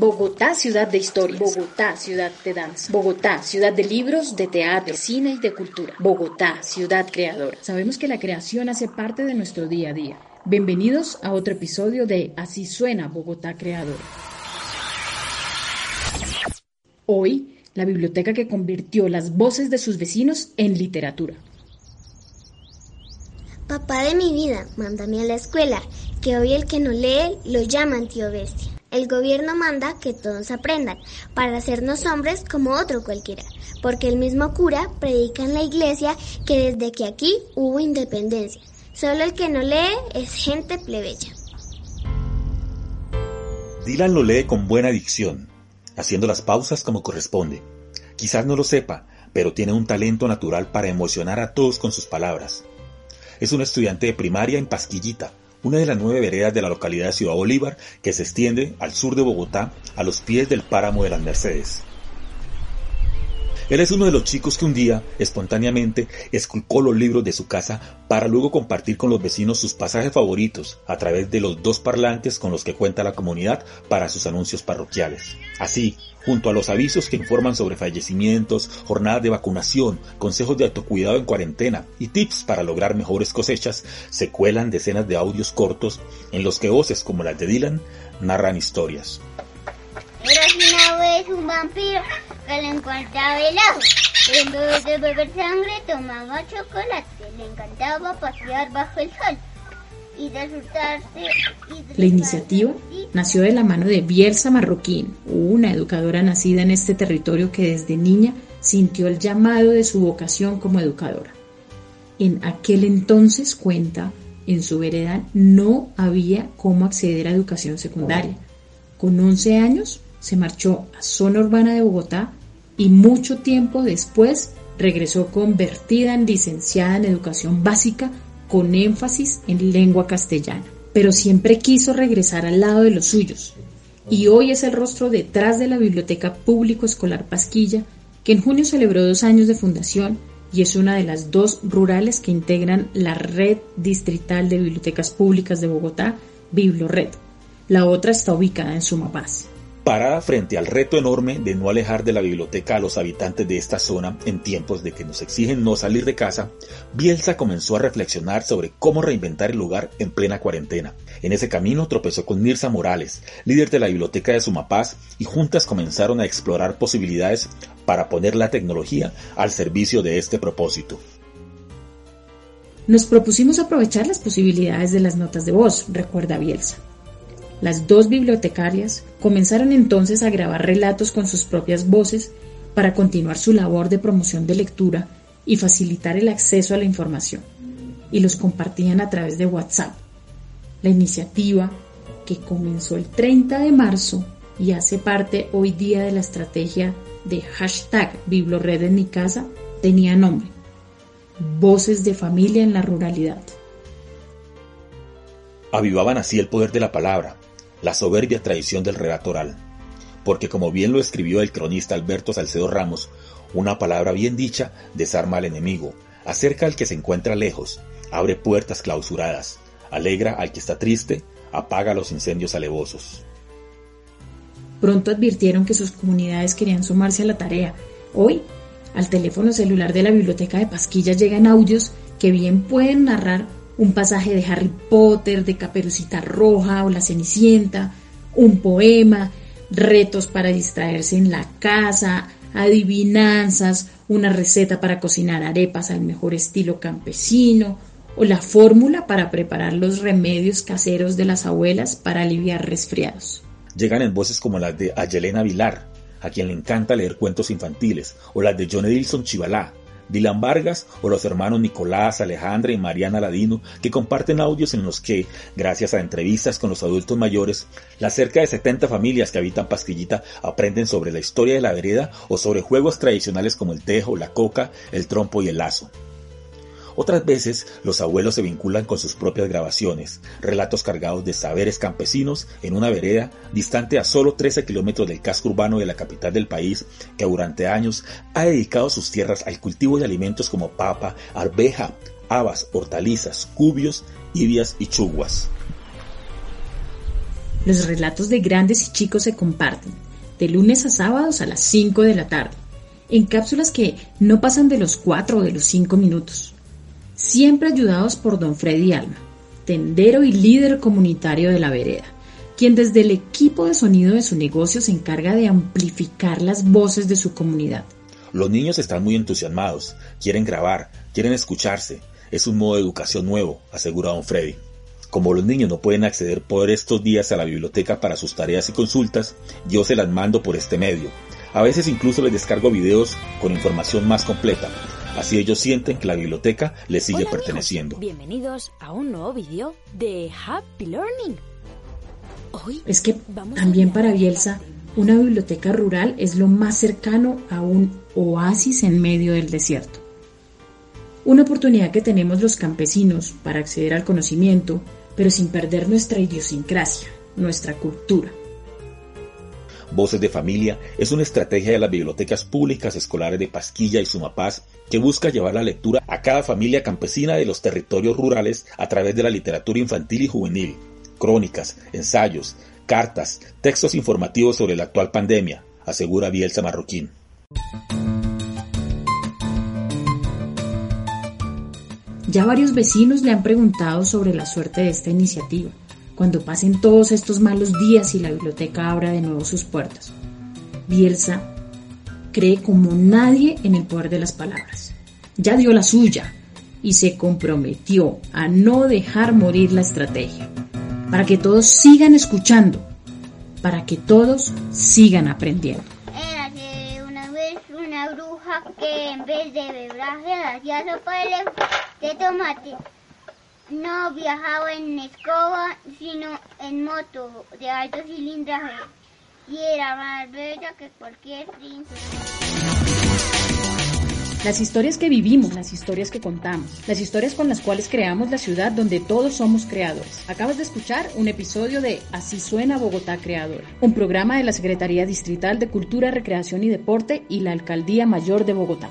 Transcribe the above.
Bogotá, ciudad de historias. Bogotá, ciudad de danza. Bogotá, ciudad de libros, de teatro, de cine y de cultura. Bogotá, ciudad creadora. Sabemos que la creación hace parte de nuestro día a día. Bienvenidos a otro episodio de Así suena Bogotá Creadora. Hoy, la biblioteca que convirtió las voces de sus vecinos en literatura. Papá de mi vida, mándame a la escuela, que hoy el que no lee lo llaman tío bestia. El gobierno manda que todos aprendan para hacernos hombres como otro cualquiera, porque el mismo cura predica en la iglesia que desde que aquí hubo independencia, solo el que no lee es gente plebeya. Dylan lo lee con buena dicción, haciendo las pausas como corresponde. Quizás no lo sepa, pero tiene un talento natural para emocionar a todos con sus palabras. Es un estudiante de primaria en Pasquillita, una de las nueve veredas de la localidad de Ciudad Bolívar que se extiende al sur de Bogotá, a los pies del páramo de las Mercedes. Él es uno de los chicos que un día, espontáneamente, esculcó los libros de su casa para luego compartir con los vecinos sus pasajes favoritos a través de los dos parlantes con los que cuenta la comunidad para sus anuncios parroquiales. Así, junto a los avisos que informan sobre fallecimientos, jornadas de vacunación, consejos de autocuidado en cuarentena y tips para lograr mejores cosechas, se cuelan decenas de audios cortos en los que voces como las de Dylan narran historias. Un vampiro le encontraba helado. En vez de beber sangre tomaba chocolate. Le encantaba pasear bajo el sol y disfrutarse. La iniciativa nació de la mano de Bielsa Marroquín, una educadora nacida en este territorio que desde niña sintió el llamado de su vocación como educadora. En aquel entonces, cuenta, en su vereda no había cómo acceder a educación secundaria. Con 11 años se marchó a zona urbana de Bogotá y mucho tiempo después regresó convertida en licenciada en educación básica con énfasis en lengua castellana. Pero siempre quiso regresar al lado de los suyos y hoy es el rostro detrás de la Biblioteca Público Escolar Pasquilla, que en junio celebró dos años de fundación y es una de las dos rurales que integran la red distrital de bibliotecas públicas de Bogotá, BibloRed. La otra está ubicada en Sumapaz. Parada frente al reto enorme de no alejar de la biblioteca a los habitantes de esta zona en tiempos de que nos exigen no salir de casa, Bielsa comenzó a reflexionar sobre cómo reinventar el lugar en plena cuarentena. En ese camino tropezó con Mirza Morales, líder de la biblioteca de Sumapaz, y juntas comenzaron a explorar posibilidades para poner la tecnología al servicio de este propósito. Nos propusimos aprovechar las posibilidades de las notas de voz, recuerda Bielsa. Las dos bibliotecarias comenzaron entonces a grabar relatos con sus propias voces para continuar su labor de promoción de lectura y facilitar el acceso a la información, y los compartían a través de WhatsApp. La iniciativa, que comenzó el 30 de marzo y hace parte hoy día de la estrategia de hashtag Biblored en mi casa, tenía nombre, Voces de Familia en la Ruralidad. Avivaban así el poder de la palabra, la soberbia tradición del relato oral. Porque como bien lo escribió el cronista Alberto Salcedo Ramos, una palabra bien dicha desarma al enemigo, acerca al que se encuentra lejos, abre puertas clausuradas, alegra al que está triste, apaga los incendios alevosos. Pronto advirtieron que sus comunidades querían sumarse a la tarea. Hoy, al teléfono celular de la biblioteca de Pasquilla llegan audios que bien pueden narrar un pasaje de Harry Potter, de Caperucita Roja o La Cenicienta, un poema, retos para distraerse en la casa, adivinanzas, una receta para cocinar arepas al mejor estilo campesino, o la fórmula para preparar los remedios caseros de las abuelas para aliviar resfriados. Llegan en voces como las de Ayelena Vilar, a quien le encanta leer cuentos infantiles, o las de John Edilson Chivalá, Dylan Vargas o los hermanos Nicolás, Alejandra y Mariana Ladino, que comparten audios en los que, gracias a entrevistas con los adultos mayores, las cerca de 70 familias que habitan Pasquillita aprenden sobre la historia de la vereda o sobre juegos tradicionales como el tejo, la coca, el trompo y el lazo. Otras veces los abuelos se vinculan con sus propias grabaciones, relatos cargados de saberes campesinos en una vereda distante a solo 13 kilómetros del casco urbano de la capital del país, que durante años ha dedicado sus tierras al cultivo de alimentos como papa, arveja, habas, hortalizas, cubios, ibias y chuguas. Los relatos de grandes y chicos se comparten, de lunes a sábados a las 5 de la tarde, en cápsulas que no pasan de los 4 o de los 5 minutos. Siempre ayudados por don Freddy Alma, tendero y líder comunitario de la vereda, quien desde el equipo de sonido de su negocio se encarga de amplificar las voces de su comunidad. Los niños están muy entusiasmados, quieren grabar, quieren escucharse. Es un modo de educación nuevo, asegura don Freddy. Como los niños no pueden acceder por estos días a la biblioteca para sus tareas y consultas, yo se las mando por este medio. A veces incluso les descargo videos con información más completa. Así ellos sienten que la biblioteca les sigue perteneciendo. bienvenidos a un nuevo video de Happy Learning. Hoy es que también para Bielsa, una biblioteca rural es lo más cercano a un oasis en medio del desierto. Una oportunidad que tenemos los campesinos para acceder al conocimiento, pero sin perder nuestra idiosincrasia, nuestra cultura. Voces de Familia es una estrategia de las bibliotecas públicas escolares de Pasquilla y Sumapaz que busca llevar la lectura a cada familia campesina de los territorios rurales a través de la literatura infantil y juvenil, crónicas, ensayos, cartas, textos informativos sobre la actual pandemia, asegura Bielsa Marroquín. Ya varios vecinos le han preguntado sobre la suerte de esta iniciativa, cuando pasen todos estos malos días y la biblioteca abra de nuevo sus puertas. Bielsa cree como nadie en el poder de las palabras. Ya dio la suya y se comprometió a no dejar morir la estrategia, para que todos sigan escuchando, para que todos sigan aprendiendo. Era una vez una bruja que en vez de bebraje hacía sopa de tomate. No viajaba en escoba, sino en moto de alto cilindraje. Y era más bella que cualquier príncipe. Las historias que vivimos, las historias que contamos, las historias con las cuales creamos la ciudad donde todos somos creadores. Acabas de escuchar un episodio de Así suena Bogotá Creadora, un programa de la Secretaría Distrital de Cultura, Recreación y Deporte y la Alcaldía Mayor de Bogotá.